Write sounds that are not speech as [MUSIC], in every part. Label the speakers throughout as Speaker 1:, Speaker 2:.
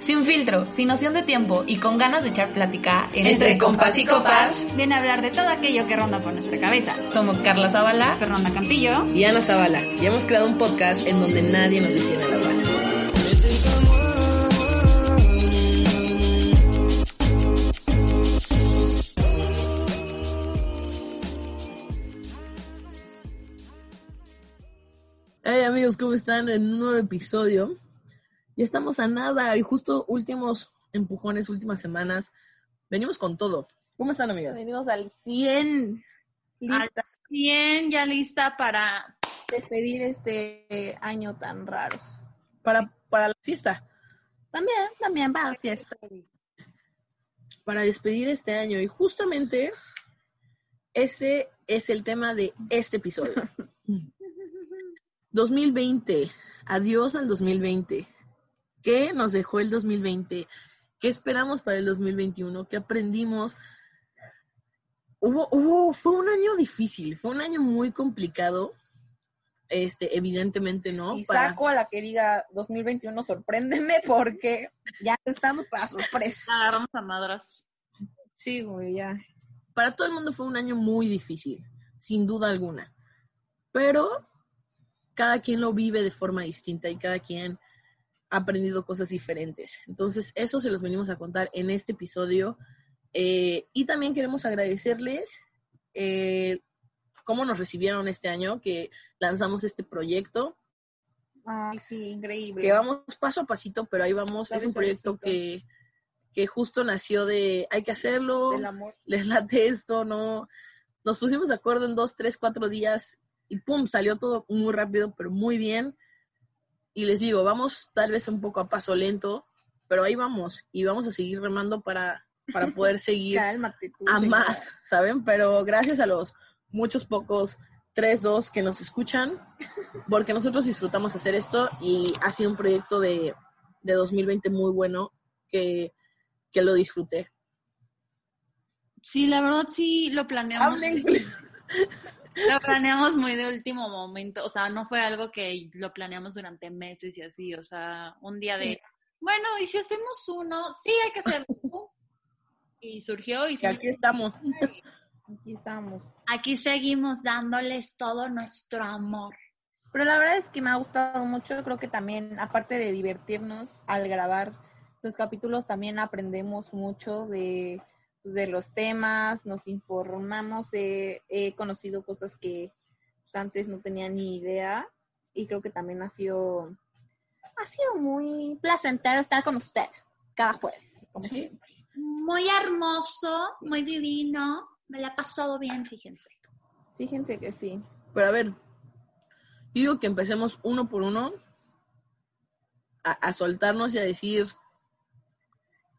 Speaker 1: Sin filtro, sin noción de tiempo y con ganas de echar plática
Speaker 2: Entre compas y copas.
Speaker 3: Viene a hablar de todo aquello que ronda por nuestra cabeza.
Speaker 1: Somos Carla Zavala,
Speaker 3: Fernanda Campillo.
Speaker 2: y Ana Zavala. Y hemos creado un podcast en donde nadie nos detiene al hablar. Hey amigos, ¿cómo están? En un nuevo episodio. Ya estamos a nada y justo últimos empujones, últimas semanas. Venimos con todo. ¿Cómo están amigas?
Speaker 4: Venimos al 100.
Speaker 3: Al
Speaker 4: Lista
Speaker 3: 100 ya lista para...
Speaker 4: despedir este año tan raro.
Speaker 2: Para, para la fiesta.
Speaker 4: También, también para la fiesta.
Speaker 2: para despedir este año y justamente ese es el tema de este episodio. [LAUGHS] 2020, adiós al 2020. ¿Qué nos dejó el 2020? ¿Qué esperamos para el 2021? ¿Qué aprendimos? Hubo, hubo, fue un año difícil, fue un año muy complicado. Este, evidentemente no.
Speaker 4: Y
Speaker 2: para-
Speaker 4: saco a la que diga 2021, sorpréndeme porque [LAUGHS] ya estamos para sorpresa.
Speaker 3: Agarramos a madras.
Speaker 4: Sí, güey, ya.
Speaker 2: para todo el mundo fue un año muy difícil, sin duda alguna. Pero cada quien lo vive de forma distinta y cada quien aprendido cosas diferentes. Entonces, eso se los venimos a contar en este episodio. Eh, y también queremos agradecerles eh, cómo nos recibieron este año, que lanzamos este proyecto,
Speaker 4: Ay, sí, increíble.
Speaker 2: que vamos paso a pasito, pero ahí vamos. Es un proyecto que, que justo nació de hay que hacerlo,
Speaker 4: Del amor.
Speaker 2: les late esto, no. Nos pusimos de acuerdo en dos, tres, cuatro días y pum, salió todo muy rápido, pero muy bien. Y les digo, vamos tal vez un poco a paso lento, pero ahí vamos y vamos a seguir remando para, para poder [LAUGHS] seguir
Speaker 4: Cálmate tú.
Speaker 2: a
Speaker 4: señora.
Speaker 2: más, ¿saben? Pero gracias a los muchos pocos 3, 2 que nos escuchan, porque nosotros disfrutamos hacer esto y ha sido un proyecto de, de 2020 muy bueno que, que lo disfruté.
Speaker 3: Sí, la verdad sí lo planeamos.
Speaker 2: Hablen. [LAUGHS]
Speaker 3: Lo planeamos muy de último momento. O sea, no fue algo que lo planeamos durante meses y así. O sea, un día de, bueno, ¿y si hacemos uno? Sí, hay que hacerlo. Y surgió y
Speaker 2: Y aquí estamos.
Speaker 4: Aquí estamos.
Speaker 3: aquí seguimos dándoles todo nuestro amor.
Speaker 4: Pero la verdad es que me ha gustado mucho. Creo que también, aparte de divertirnos al grabar los capítulos, también aprendemos mucho de, de los temas, nos informamos, eh, he conocido cosas que pues, antes no tenía ni idea y creo que también ha sido, ha sido muy placentero estar con ustedes cada jueves, como
Speaker 2: Sí.
Speaker 4: siempre.
Speaker 3: Muy hermoso, muy divino. Me la ha pasado bien, fíjense.
Speaker 4: Fíjense que sí.
Speaker 2: Pero a ver, yo digo que empecemos uno por uno a, a soltarnos y a decir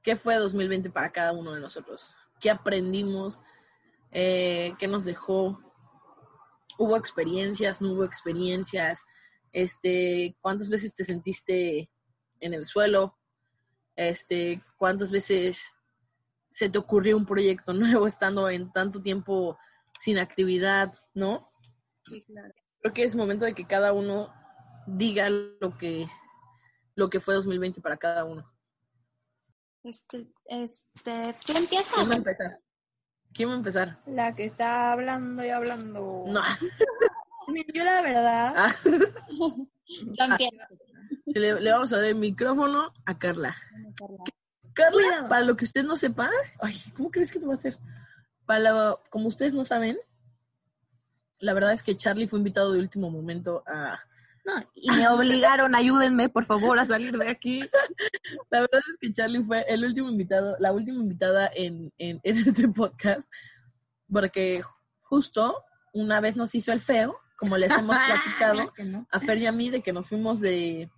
Speaker 2: qué fue 2020 para cada uno de nosotros, qué aprendimos, eh, qué nos dejó, hubo experiencias, no hubo experiencias, este, cuántas veces te sentiste en el suelo, este, cuántas veces se te ocurrió un proyecto [LAUGHS] nuevo estando en tanto tiempo sin actividad, ¿no? Creo que es momento de que cada uno diga lo que lo que fue 2020 para cada uno.
Speaker 3: Este, este, tú empiezas.
Speaker 2: ¿Quién va a empezar? ¿Quién va a empezar?
Speaker 4: La que está hablando y hablando.
Speaker 2: No. [LAUGHS]
Speaker 4: Yo la verdad,
Speaker 2: Ah, [LAUGHS]
Speaker 3: empiezas.
Speaker 2: le, le vamos a dar el micrófono a Carla. Carla, para lo que usted no sepa, ay, ¿cómo crees que te va a hacer? Para lo- como ustedes no saben, la verdad es que Charlie fue invitado de último momento a,
Speaker 4: no, y me obligaron, ayúdenme por favor a salir de aquí.
Speaker 2: La verdad es que Charlie fue el último invitado, la última invitada en, en, en [LAUGHS] este podcast, porque justo una vez nos hizo el feo, como les hemos [LAUGHS] platicado
Speaker 4: no.
Speaker 2: a Fer y a mí, de que nos fuimos de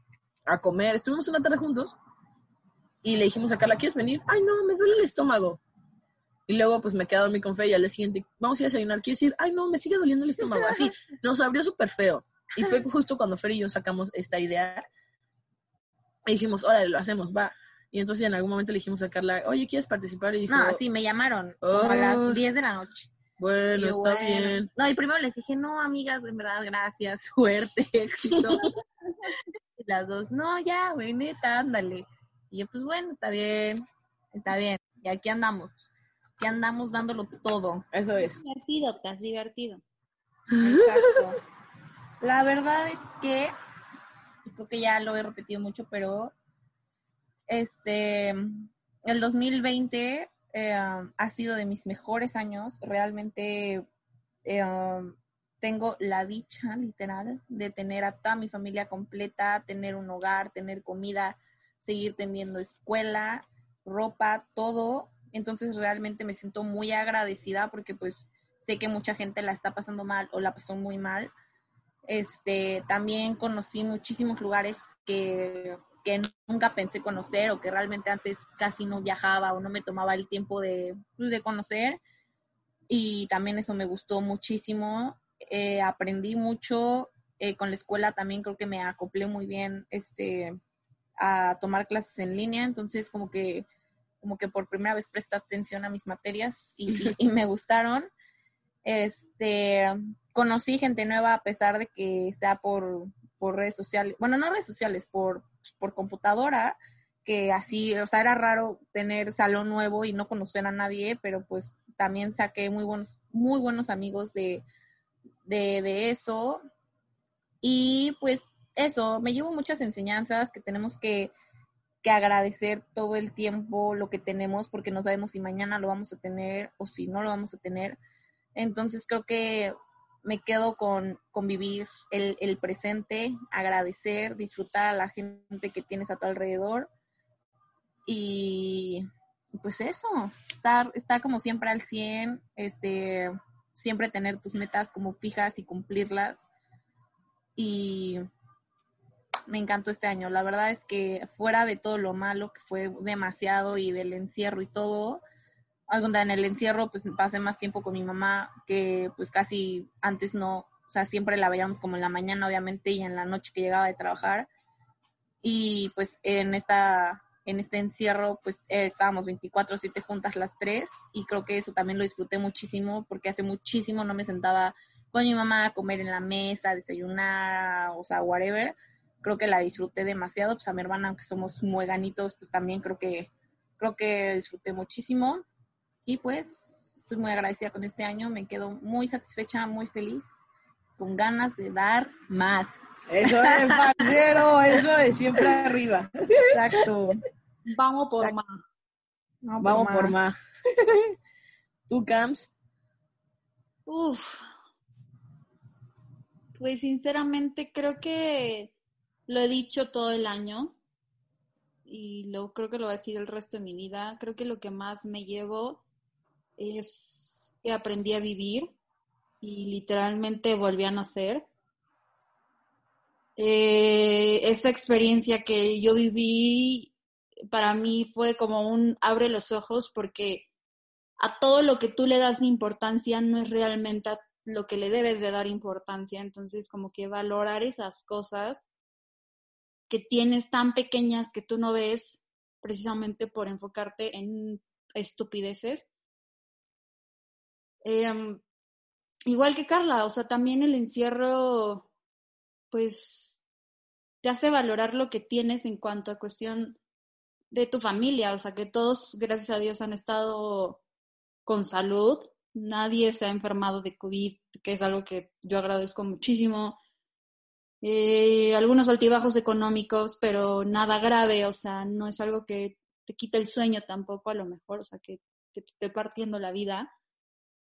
Speaker 2: a comer, estuvimos una tarde juntos y le dijimos a Carla, ¿quieres venir? Ay, no, me duele el estómago. Y luego pues me quedé a dormir con Fer y al día siguiente, vamos a ir a desayunar, ¿quieres ir? Ay, no, me sigue doliendo el estómago. Así, nos abrió súper feo. Y fue justo cuando Fer y yo sacamos esta idea y dijimos, órale, lo hacemos, va. Y entonces en algún momento le dijimos a Carla, oye, ¿quieres participar? Y dijo,
Speaker 4: No, sí, me llamaron como a las 10 de la noche.
Speaker 2: bueno,
Speaker 4: yo,
Speaker 2: está
Speaker 4: bueno.
Speaker 2: bien.
Speaker 4: No, y primero les dije, no, amigas, en verdad, gracias, [LAUGHS] suerte, éxito. [LAUGHS] y las dos, no, ya, güey, neta, ándale. Y yo, pues bueno, está bien, está bien. Y aquí andamos, aquí andamos dándolo todo.
Speaker 2: Eso es.
Speaker 3: Divertido, has divertido. [LAUGHS]
Speaker 4: Exacto. La verdad es que, creo que ya lo he repetido mucho, pero este, el 2020 eh, ha sido de mis mejores años. Realmente eh, tengo la dicha, literal, de tener a toda mi familia completa, tener un hogar, tener comida, seguir teniendo escuela, ropa, todo. Entonces realmente me siento muy agradecida porque pues sé que mucha gente la está pasando mal o la pasó muy mal. Este, también conocí muchísimos lugares que, que nunca pensé conocer o que realmente antes casi no viajaba o no me tomaba el tiempo de, pues, de conocer. Y también eso me gustó muchísimo. Eh, aprendí mucho eh, con la escuela también creo que me acoplé muy bien este a tomar clases en línea entonces como que como que por primera vez presté atención a mis materias y, y- y [LAUGHS] me gustaron este conocí gente nueva a pesar de que sea por, por redes sociales bueno no redes sociales por por computadora que así o sea era raro tener salón nuevo y no conocer a nadie pero pues también saqué muy buenos muy buenos amigos de de, de eso. Y pues eso, me llevo muchas enseñanzas que tenemos que, que agradecer todo el tiempo lo que tenemos porque no sabemos si mañana lo vamos a tener o si no lo vamos a tener. Entonces creo que me quedo con, con vivir el, presente, agradecer, disfrutar a la gente que tienes a tu alrededor y pues eso, estar, estar como siempre al 100, este, siempre tener tus metas como fijas y cumplirlas. Y me encantó este año. La verdad es que fuera de todo lo malo, que fue demasiado y del encierro y todo, en el encierro pues pasé más tiempo con mi mamá que pues casi antes no, o sea, siempre la veíamos como en la mañana obviamente y en la noche que llegaba de trabajar. Y pues en esta en este encierro, pues eh, estábamos 24/7 juntas las tres y creo que eso también lo disfruté muchísimo porque hace muchísimo no me sentaba con mi mamá a comer en la mesa, a desayunar, o sea, whatever. Creo que la disfruté demasiado, pues a mi hermana, aunque somos mueganitos, pues también creo que creo que disfruté muchísimo y pues estoy muy agradecida con este año, me quedo muy satisfecha, muy feliz, con ganas de dar más.
Speaker 2: Eso es, [LAUGHS] parcero, eso es siempre arriba.
Speaker 4: Exacto.
Speaker 3: Vamos por
Speaker 4: Exacto.
Speaker 3: más.
Speaker 4: No,
Speaker 2: Vamos
Speaker 4: más.
Speaker 2: por más. [LAUGHS] ¿Tú, Camps?
Speaker 3: Uf. Pues sinceramente creo que lo he dicho todo el año y lo creo que lo voy a decir el resto de mi vida. Creo que lo que más me llevo es que aprendí a vivir y literalmente volví a nacer. Eh, esa experiencia que yo viví para mí fue como un abre los ojos porque a todo lo que tú le das importancia no es realmente lo que le debes de dar importancia. Entonces, como que valorar esas cosas que tienes tan pequeñas que tú no ves precisamente por enfocarte en estupideces. Em, igual que Carla, o sea, también el encierro, pues, te hace valorar lo que tienes en cuanto a cuestión de tu familia, o sea, que todos, gracias a Dios, han estado con salud, nadie se ha enfermado de COVID, que es algo que yo agradezco muchísimo. Eh, algunos altibajos económicos, pero nada grave, o sea, no es algo que te quita el sueño tampoco, a lo mejor, o sea, que, que te esté partiendo la vida,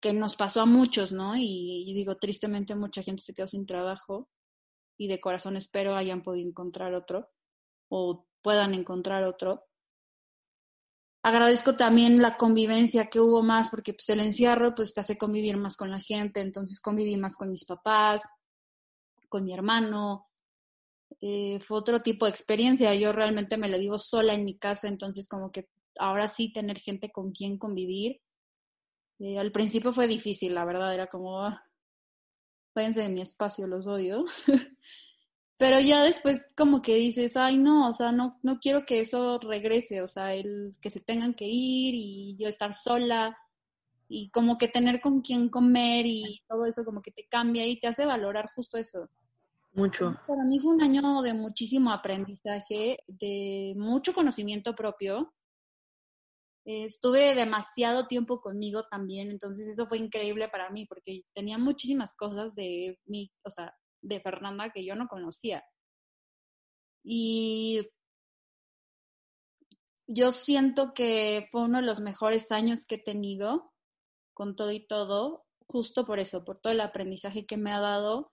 Speaker 3: que nos pasó a muchos, ¿no? Y, digo, tristemente mucha gente se quedó sin trabajo y de corazón espero hayan podido encontrar otro o puedan encontrar otro. Agradezco también la convivencia que hubo más, porque pues el encierro pues te hace convivir más con la gente, entonces conviví más con mis papás, con mi hermano. Eh, fue otro tipo de experiencia. Yo realmente me la vivo sola en mi casa, entonces como que ahora sí tener gente con quien convivir. Eh, al principio fue difícil, la verdad, era como, ah, váyanse de mi espacio, los odio. [LAUGHS] Pero ya después como que dices, ay no, o sea, no, no quiero que eso regrese, o sea, el que se tengan que ir y yo estar sola y como que tener con quién comer y todo eso como que te cambia y te hace valorar justo eso.
Speaker 2: Mucho.
Speaker 3: Para mí fue un año de muchísimo aprendizaje, de mucho conocimiento propio. Estuve demasiado tiempo conmigo también, entonces eso fue increíble para mí porque tenía muchísimas cosas de mí, o sea, de Fernanda que yo no conocía. Y yo siento que fue uno de los mejores años que he tenido con todo y todo, justo por eso, por todo el aprendizaje que me ha dado,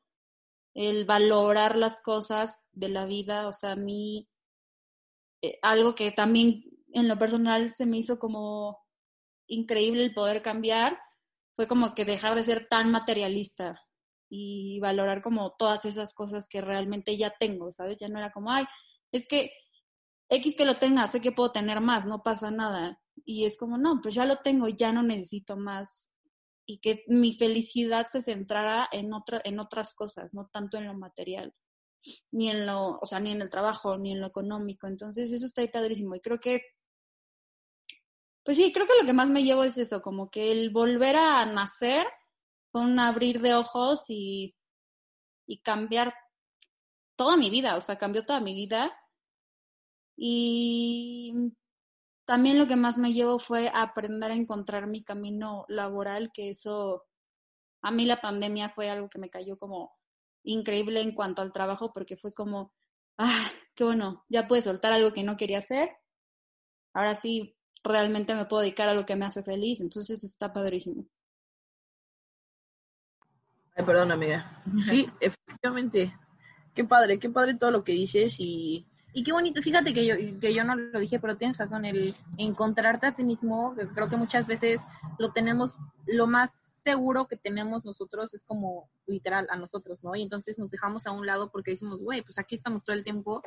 Speaker 3: el valorar las cosas de la vida, o sea, a mí, eh, algo que también en lo personal se me hizo como increíble el poder cambiar, fue como que dejar de ser tan materialista y valorar como todas esas cosas que realmente ya tengo, ¿sabes? Ya no era como, ay, es que X que lo tenga, sé que puedo tener más, no pasa nada. Y es como, no, pues ya lo tengo, ya no necesito más. Y que mi felicidad se centrara en, otra, en otras cosas, no tanto en lo material, ni en lo, o sea, ni en el trabajo, ni en lo económico. Entonces, eso está ahí padrísimo. Y creo que, pues sí, creo que lo que más me llevo es eso, como que el volver a nacer fue un abrir de ojos y, y cambiar toda mi vida, o sea, cambió toda mi vida. Y también lo que más me llevo fue aprender a encontrar mi camino laboral, que eso, a mí la pandemia fue algo que me cayó como increíble en cuanto al trabajo, porque fue como, ah, qué bueno, ya pude soltar algo que no quería hacer. Ahora sí, realmente me puedo dedicar a lo que me hace feliz, entonces eso está padrísimo.
Speaker 2: Ay, perdón, amiga. Sí, [LAUGHS] efectivamente. Qué padre, qué padre todo lo que dices y
Speaker 4: Y qué bonito, fíjate que yo, que yo no lo dije, pero tienes razón, el encontrarte a ti mismo, creo que muchas veces lo tenemos, lo más seguro que tenemos nosotros es como literal a nosotros, ¿no? Y entonces nos dejamos a un lado porque decimos, güey, pues aquí estamos todo el tiempo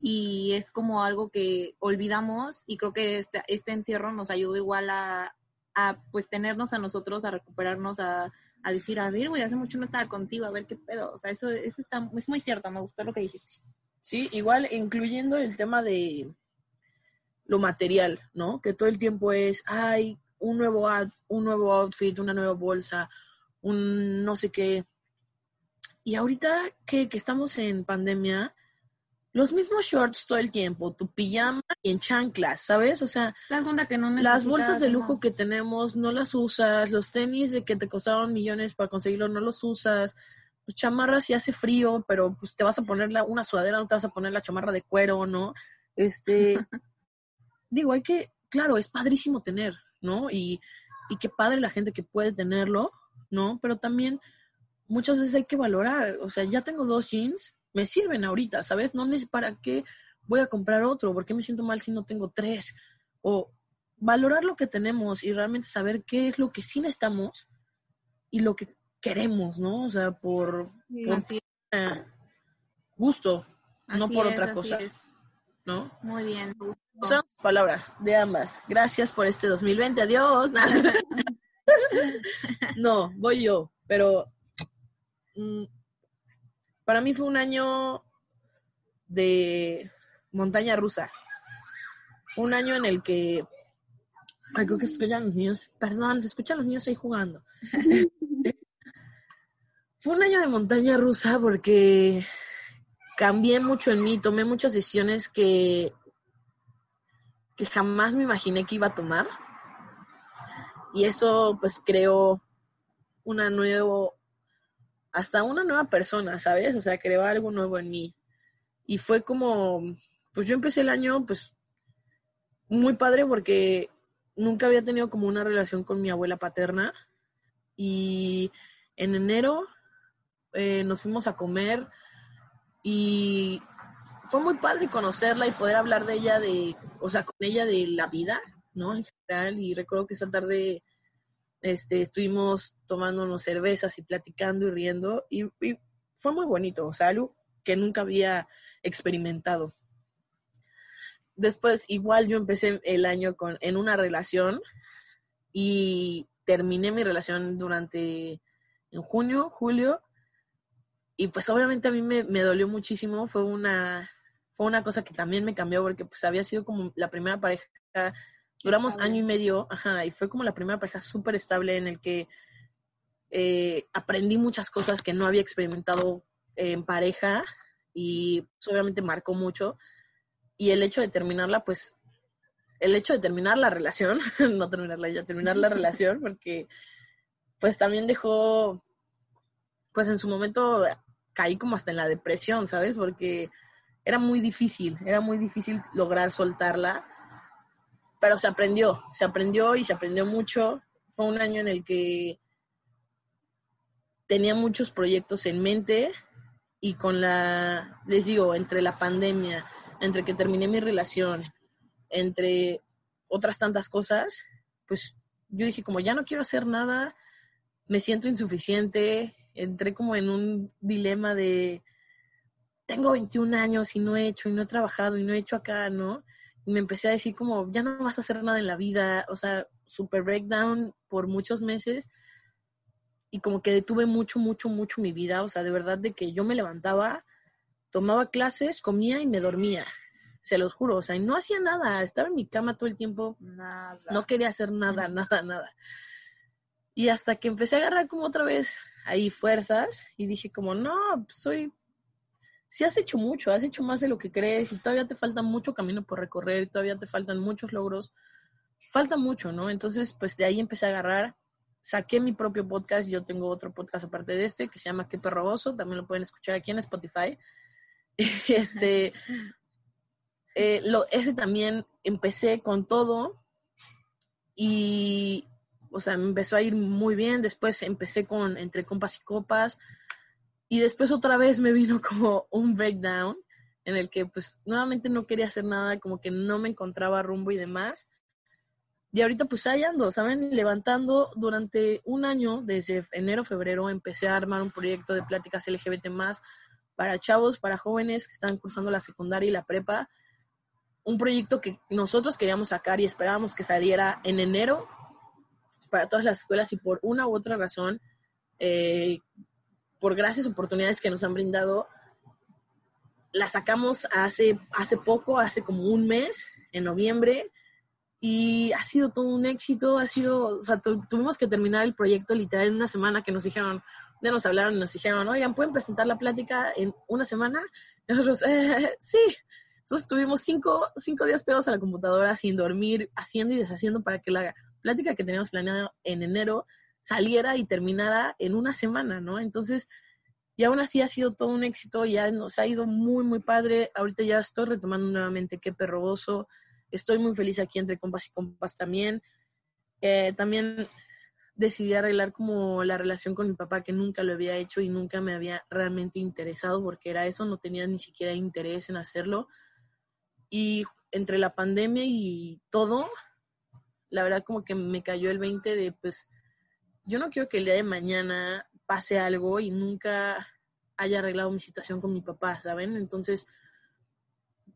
Speaker 4: y es como algo que olvidamos y creo que este, este encierro nos ayudó igual a, a pues tenernos a nosotros, a recuperarnos, a, a decir, a ver, güey, hace mucho no estaba contigo, a ver qué pedo. O sea, eso, eso está, es muy cierto, me gustó lo que dijiste.
Speaker 2: Sí, igual incluyendo el tema de lo material, ¿no? Que todo el tiempo es, ay, un nuevo, un nuevo outfit, una nueva bolsa, un no sé qué. Y ahorita que, que estamos en pandemia, los mismos shorts todo el tiempo, tu pijama y en chanclas, ¿sabes? O sea,
Speaker 4: ¿Te das cuenta que no
Speaker 2: las bolsas de lujo
Speaker 4: no?
Speaker 2: que tenemos no las usas, los tenis de que te costaron millones para conseguirlo no los usas, pues chamarras si hace frío, pero pues te vas a poner la- una sudadera, no te vas a poner la chamarra de cuero, ¿no? Este, [LAUGHS] digo, hay que, claro, es padrísimo tener, ¿no? Y, y qué padre la gente que puede tenerlo, ¿no? Pero también muchas veces hay que valorar, o sea, ya tengo dos jeans, me sirven ahorita, ¿sabes? No es para qué voy a comprar otro, ¿por qué me siento mal si no tengo tres? O valorar lo que tenemos y realmente saber qué es lo que sí necesitamos y lo que queremos, ¿no? O sea, por, por
Speaker 4: Así,
Speaker 2: eh, gusto, no por
Speaker 4: es,
Speaker 2: otra cosa,
Speaker 4: es.
Speaker 2: ¿no?
Speaker 4: Muy bien.
Speaker 2: Son palabras de ambas. Gracias por este 2020. Adiós. [LAUGHS] [LAUGHS] no, voy yo, pero mm, para mí fue un año de montaña rusa. Fue un año en el que ay, creo que se escuchan los niños, perdón, se escuchan los niños ahí jugando. [LAUGHS] fue un año de montaña rusa porque cambié mucho en mí, tomé muchas decisiones que que jamás me imaginé que iba a tomar. Y eso pues creó una nuevo, hasta una nueva persona, ¿sabes? O sea, creó algo nuevo en mí. Y fue como, pues yo empecé el año pues muy padre porque nunca había tenido como una relación con mi abuela paterna. Y en enero eh, nos fuimos a comer y fue muy padre conocerla y poder hablar de ella, de, o sea, con ella de la vida, ¿no? En general, y recuerdo que esa tarde este, estuvimos tomándonos cervezas y platicando y riendo, y, y fue muy bonito, o sea, algo que nunca había experimentado. Después, igual yo empecé el año con, en una relación y terminé mi relación durante, en junio, julio, y pues obviamente a mí me, me dolió muchísimo, fue una, fue una cosa que también me cambió porque pues había sido como la primera pareja, duramos año y medio, ajá, y fue como la primera pareja súper estable en el que eh, aprendí muchas cosas que no había experimentado en pareja y pues, obviamente marcó mucho. Y el hecho de terminarla, pues, el hecho de terminar la relación, [LAUGHS] no terminarla ya, terminar la [LAUGHS] relación, porque pues también dejó, pues en su momento caí como hasta en la depresión, ¿sabes? Porque era muy difícil, era muy difícil lograr soltarla, pero se aprendió, se aprendió y se aprendió mucho. Fue un año en el que tenía muchos proyectos en mente y con la, les digo, entre la pandemia, entre que terminé mi relación, entre otras tantas cosas, pues yo dije como ya no quiero hacer nada, me siento insuficiente, entré como en un dilema de tengo 21 años y no he hecho y no he trabajado y no he hecho acá, ¿no? Me empecé a decir como ya no vas a hacer nada en la vida, o sea, super breakdown por muchos meses y como que detuve mucho, mucho, mucho mi vida, o sea, de verdad de que yo me levantaba, tomaba clases, comía y me dormía, se los juro, o sea, y no hacía nada, estaba en mi cama todo el tiempo,
Speaker 4: Nada.
Speaker 2: no quería hacer nada, nada, nada. Y hasta que empecé a agarrar como otra vez ahí fuerzas y dije como, no, pues soy, sí has hecho mucho, has hecho más de lo que crees y todavía te falta mucho camino por recorrer, todavía te faltan muchos logros, falta mucho, ¿no? Entonces, pues de ahí empecé a agarrar saqué mi propio podcast, yo tengo otro podcast aparte de este que se llama Qué Perrogoso, también lo pueden escuchar aquí en Spotify. [LAUGHS] Este, eh, lo, ese también empecé con todo y, o sea, empezó a ir muy bien, después empecé con Entre Compas y Copas y después otra vez me vino [LAUGHS] como un breakdown en el que pues nuevamente no quería hacer nada, como que no me encontraba rumbo y demás. Y ahorita pues ahí ando, ¿saben? Levantando durante un año, desde enero, febrero, empecé a armar un proyecto de pláticas LGBT más para chavos, para jóvenes que están cursando la secundaria y la prepa. Un proyecto que nosotros queríamos sacar y esperábamos que saliera en enero para todas las escuelas y por una u otra razón, eh, por gracias oportunidades que nos han brindado, la sacamos hace, hace poco, hace como un mes, en noviembre, y ha sido todo un éxito, ha sido, o sea, tu, tuvimos que terminar el proyecto literal en una semana que nos dijeron, ya nos hablaron y nos dijeron, oigan, ¿pueden presentar la plática en una semana? Nosotros, eh, sí. Entonces tuvimos cinco, cinco días pegados a la computadora sin dormir, haciendo y deshaciendo para que la plática que teníamos planeada en enero saliera y terminara en una semana, ¿no? Entonces, y aún así ha sido todo un éxito, ya nos ha ido muy, muy padre. Ahorita ya estoy retomando nuevamente Qué Perroboso, Estoy muy feliz aquí entre compas y compas también. Eh, también decidí arreglar como la relación con mi papá, que nunca lo había hecho y nunca me había realmente interesado porque era eso, no tenía ni siquiera interés en hacerlo. Y entre la pandemia y todo, la verdad como que me cayó el 20 de, pues, yo no quiero que el día de mañana pase algo y nunca haya arreglado mi situación con mi papá, ¿saben? Entonces,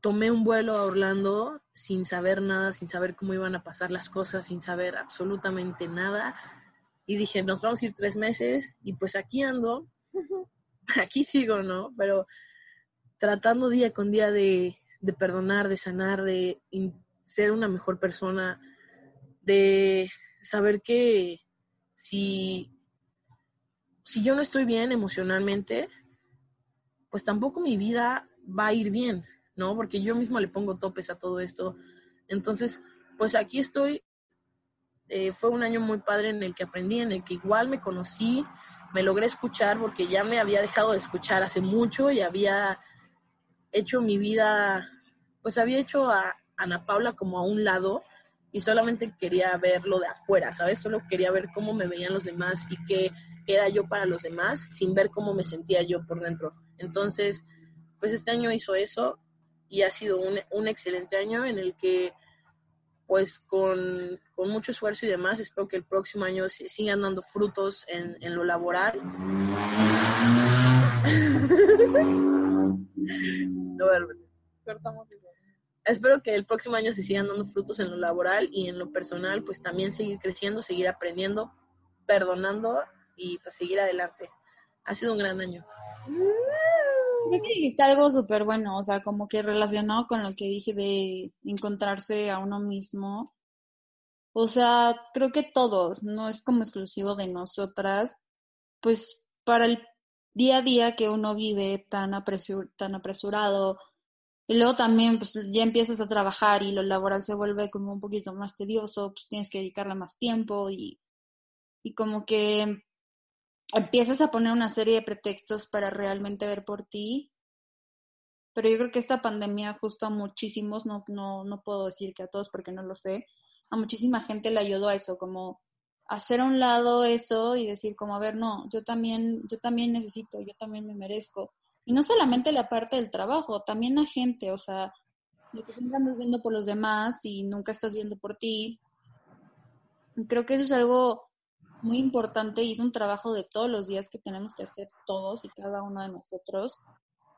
Speaker 2: tomé un vuelo a Orlando sin saber nada, sin saber cómo iban a pasar las cosas, sin saber absolutamente nada. Y dije, nos vamos a ir tres meses y pues aquí ando, [LAUGHS] aquí sigo, ¿no? Pero tratando día con día de, de perdonar, de sanar, de ser una mejor persona, de saber que si, si yo no estoy bien emocionalmente, pues tampoco mi vida va a ir bien, ¿no? Porque yo mismo le pongo topes a todo esto. Entonces, pues aquí estoy. Eh, fue un año muy padre en el que aprendí, en el que igual me conocí, me logré escuchar porque ya me había dejado de escuchar hace mucho y había hecho mi vida, pues había hecho a Ana Paula como a un lado y solamente quería verlo de afuera, ¿sabes? Solo quería ver cómo me veían los demás y qué era yo para los demás sin ver cómo me sentía yo por dentro. Entonces, pues este año hizo eso y ha sido un, un excelente año en el que pues con, con, mucho esfuerzo y demás, espero que el próximo año sigan dando frutos en, en lo laboral. [LAUGHS] no,
Speaker 4: Cortamos eso.
Speaker 2: Espero que el próximo año se sigan dando frutos en lo laboral y en lo personal, pues también seguir creciendo, seguir aprendiendo, perdonando y pues seguir adelante. Ha sido un gran año.
Speaker 3: Creo que dijiste algo súper bueno, o sea, como que relacionado con lo que dije de encontrarse a uno mismo. O sea, creo que todos, no es como exclusivo de nosotras, pues para el día a día que uno vive tan, tan apresurado. Y luego también, pues ya empiezas a trabajar y lo laboral se vuelve como un poquito más tedioso, pues tienes que dedicarle más tiempo y, y como que empiezas a poner una serie de pretextos para realmente ver por ti. Pero yo creo que esta pandemia justo a muchísimos, no, no, no puedo decir que a todos porque no lo sé, a muchísima gente le ayudó a eso, como hacer a un lado eso y decir como, a ver, no, yo también, yo también necesito, yo también me merezco. Y no solamente la parte del trabajo, también la gente, o sea, de que siempre andas viendo por los demás y nunca estás viendo por ti. creo que eso es algo muy importante y es un trabajo de todos los días que tenemos que hacer todos y cada uno de nosotros,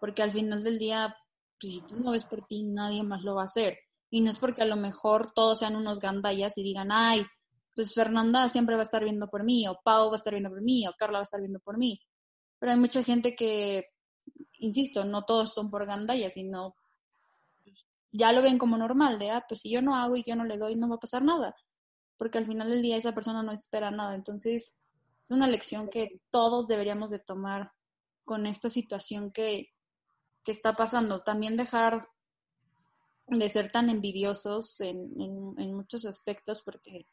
Speaker 3: porque al final del día, pues, si tú no ves por ti, nadie más lo va a hacer. Y no es porque a lo mejor todos sean unos gandallas y digan, ay, pues Fernanda siempre va a estar viendo por mí, o Pau va a estar viendo por mí, o Carla va a estar viendo por mí. Pero hay mucha gente que, insisto, no todos son por gandalla, sino ya lo ven como normal, de, ah, pues si yo no hago y yo no le doy, no va a pasar nada. Porque al final del día esa persona no espera nada. Entonces, es una lección que todos deberíamos de tomar con esta situación que, que está pasando. También dejar de ser tan envidiosos en, en, en muchos aspectos, porque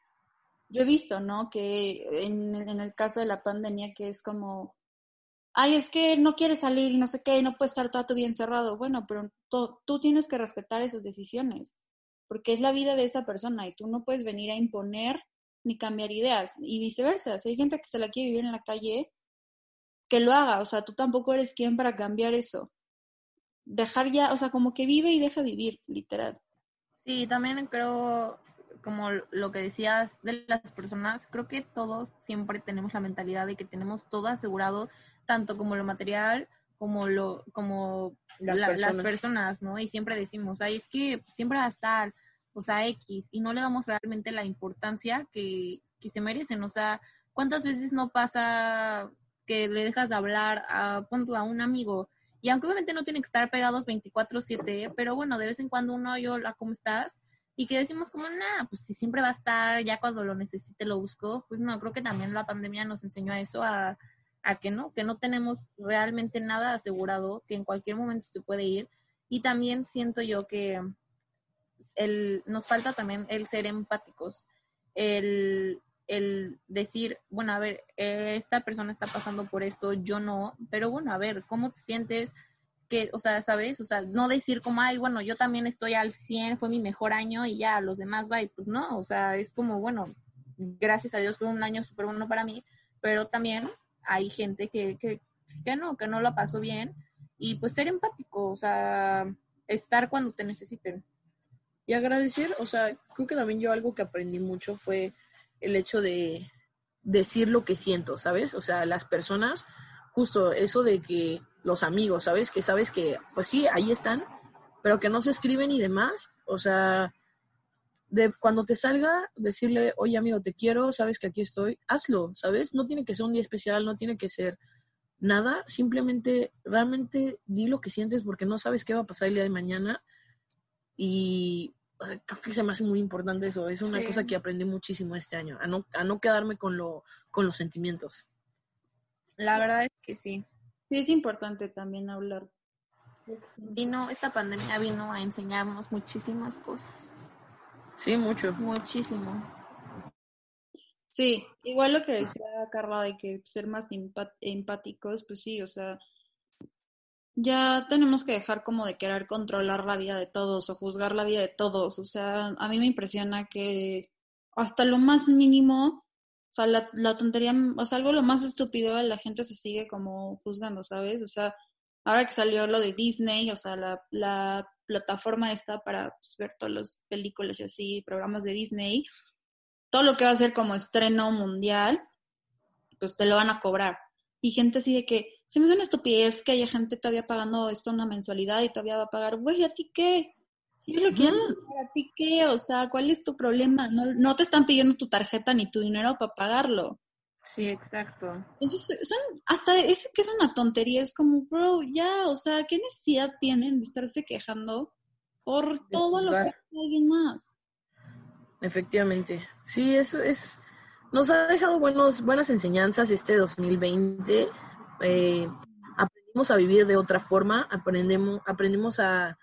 Speaker 3: yo he visto, ¿no? Que en, el caso de la pandemia, que es como, ay, es que no quieres salir y no sé qué, no puedes estar toda tu vida encerrado. Bueno, pero tú tienes que respetar esas decisiones, porque es la vida de esa persona y tú no puedes venir a imponer ni cambiar ideas y viceversa. Si hay gente que se la quiere vivir en la calle, que lo haga, o sea, tú tampoco eres quien para cambiar eso. Dejar ya, o sea, como que vive y deja vivir, literal.
Speaker 4: Sí, también creo como lo que decías de las personas, creo que todos siempre tenemos la mentalidad de que tenemos todo asegurado, tanto como lo material como lo como las, personas. ¿no? Y siempre decimos, ay, es que siempre va a estar, o sea, X, y no le damos realmente la importancia que, que se merecen, o sea, ¿cuántas veces no pasa que le dejas de hablar a, a un amigo? Y aunque obviamente no tiene que estar pegados 24/7, pero bueno, de vez en cuando uno, yo, ¿cómo estás? y que decimos como, nada, pues si siempre va a estar, ya cuando lo necesite lo busco, pues no, creo que también la pandemia nos enseñó a eso, a, a que no, que no tenemos realmente nada asegurado, que en cualquier momento se puede ir. Y también siento yo que el, nos falta también el ser empáticos, el, el decir, bueno, a ver, esta persona está pasando por esto, yo no, pero bueno, a ver, ¿cómo te sientes? que, o sea, ¿sabes? O sea, no decir como, ay, bueno, yo también estoy al 100, fue mi mejor año y ya, los demás y pues no, o sea, es como, bueno, gracias a Dios fue un año súper bueno para mí, pero también hay gente que, que, que no, que no lo pasó bien, y pues ser empático, o sea, estar cuando te necesiten.
Speaker 2: Y agradecer, o sea, creo que también yo algo que aprendí mucho fue el hecho de decir lo que siento, ¿sabes? O sea, las personas, justo eso de que los amigos, ¿sabes? Que sabes que, pues sí, ahí están, pero que no se escriben y demás. O sea, de cuando te salga, decirle, oye amigo, te quiero, sabes que aquí estoy, hazlo, ¿sabes? No tiene que ser un día especial, no tiene que ser nada, simplemente realmente di lo que sientes porque no sabes qué va a pasar el día de mañana. Y creo que se me hace muy importante eso, es una cosa que aprendí muchísimo este año, a no, a no quedarme con, lo, con los sentimientos.
Speaker 4: La verdad es que sí.
Speaker 3: Sí, es importante también hablar.
Speaker 4: Vino, esta pandemia vino a enseñarnos muchísimas cosas.
Speaker 2: Sí, mucho.
Speaker 4: Muchísimo.
Speaker 3: Sí, igual lo que decía Carla de que ser más empáticos, pues sí, o sea, ya tenemos que dejar como de querer controlar la vida de todos o juzgar la vida de todos. O sea, a mí me impresiona que hasta lo más mínimo o sea, la, la tontería, o sea, algo lo más estúpido, la gente se sigue como juzgando, ¿sabes? O sea, ahora que salió lo de Disney, o sea, la, la plataforma está para pues, ver todas las películas y así, programas de Disney, todo lo que va a ser como estreno mundial, pues te lo van a cobrar. Y gente así de que, se me hace una estupidez que haya gente todavía pagando esto una mensualidad y todavía va a pagar, güey, ¿a ti qué? Si lo quieren ¿para ti qué? O sea, ¿cuál es tu problema? No, no te están pidiendo tu tarjeta ni tu dinero para pagarlo.
Speaker 4: Sí, exacto.
Speaker 3: Entonces, son, hasta ese que es una tontería, es como, bro, ya, o sea, ¿qué necesidad tienen de estarse quejando por todo lo que hace alguien más?
Speaker 2: Efectivamente. Sí, eso es, nos ha dejado buenos, buenas enseñanzas este 2020. Eh, aprendimos a vivir de otra forma, aprendemos, aprendimos a,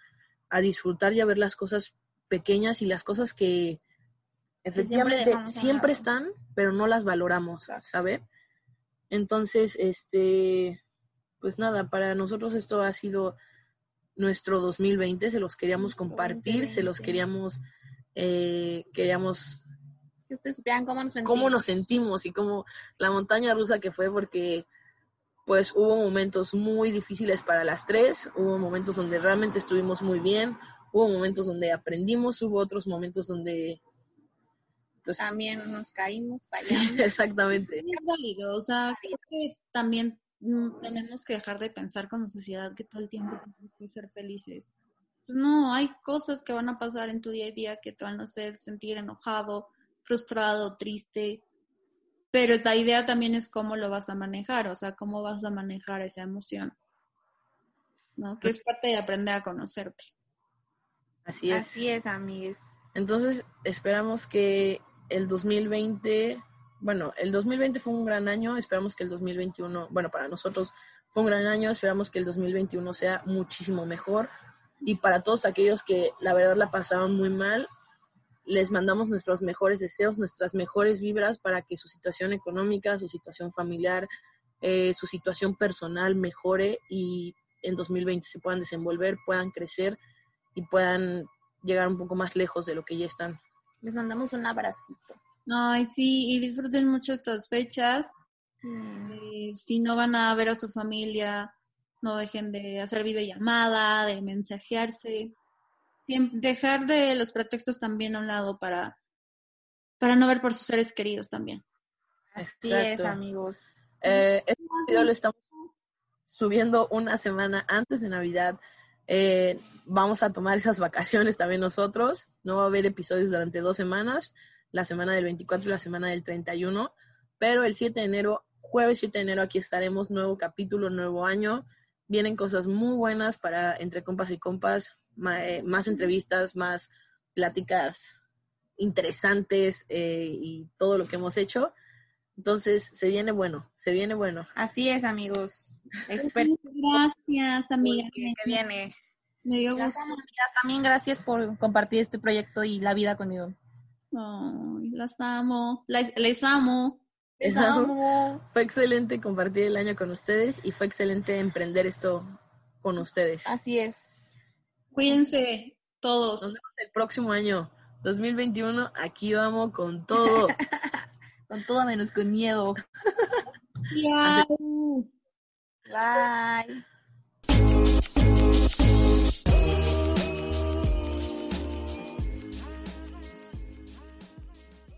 Speaker 2: a disfrutar y a ver las cosas pequeñas y las cosas que efectivamente siempre, están, pero no las valoramos, ¿sabes? Entonces, este, pues nada, para nosotros esto ha sido nuestro 2020, se los queríamos compartir, se los
Speaker 4: 2020.
Speaker 2: queríamos, eh, queríamos
Speaker 4: Que ustedes supieran cómo nos sentimos.
Speaker 2: cómo nos sentimos y cómo la montaña rusa que fue porque pues hubo momentos muy difíciles para las tres, hubo momentos donde realmente estuvimos muy bien, hubo momentos donde aprendimos, hubo otros momentos donde pues
Speaker 4: También nos caímos,
Speaker 2: sí,
Speaker 4: fallamos. [LAUGHS]
Speaker 2: exactamente.
Speaker 3: Es válido, o sea, creo que también mm, tenemos que dejar de pensar como sociedad que todo el tiempo tenemos que ser felices. Pues no, hay cosas que van a pasar en tu día a día que te van a hacer sentir enojado, frustrado, triste, pero la idea también es cómo lo vas a manejar, o sea, cómo vas a manejar esa emoción, ¿no? Que es parte de aprender a conocerte.
Speaker 2: Así es.
Speaker 4: Así es, amigues.
Speaker 2: Entonces, esperamos que el 2020, bueno, el 2020 fue un gran año, esperamos que el 2021, bueno, para nosotros fue un gran año, esperamos que el 2021 sea muchísimo mejor. Y para todos aquellos que la verdad la pasaron muy mal, les mandamos nuestros mejores deseos, nuestras mejores vibras para que su situación económica, su situación familiar, eh, su situación personal mejore y en 2020 se puedan desenvolver, puedan crecer y puedan llegar un poco más lejos de lo que ya están.
Speaker 4: Les mandamos un abracito.
Speaker 3: Ay, sí, y disfruten mucho estas fechas.
Speaker 4: Mm.
Speaker 3: Eh, si no van a ver a su familia, no dejen de hacer videollamada, de mensajearse. Dejar de los pretextos también a un lado para, para no ver por sus seres queridos también.
Speaker 4: Así
Speaker 2: Exacto.
Speaker 4: es, amigos.
Speaker 2: Eh, este video lo estamos subiendo una semana antes de Navidad. Eh, vamos a tomar esas vacaciones también nosotros. No va a haber episodios durante dos semanas, la semana del 24 y la semana del 31. Pero el 7 de enero, jueves 7 de enero, aquí estaremos, nuevo capítulo, nuevo año. Vienen cosas muy buenas para entre compas y compas, eh, más entrevistas, más pláticas interesantes eh, y todo lo que hemos hecho. Entonces, se viene bueno, se viene bueno.
Speaker 4: Así es, amigos. Espero
Speaker 3: Gracias, amiga.
Speaker 4: que viene.
Speaker 3: Me dio gusto.
Speaker 4: También gracias por compartir este proyecto y la vida conmigo.
Speaker 3: Las amo. Les, les amo.
Speaker 4: Les
Speaker 2: Les amo.
Speaker 4: amo.
Speaker 2: Fue excelente compartir el año con ustedes y fue excelente emprender esto con ustedes.
Speaker 4: Así es.
Speaker 3: Cuídense todos.
Speaker 2: Nos vemos el próximo año, 2021. Aquí vamos con todo. [LAUGHS]
Speaker 4: Con todo menos con miedo.
Speaker 3: Miau.
Speaker 4: Bye.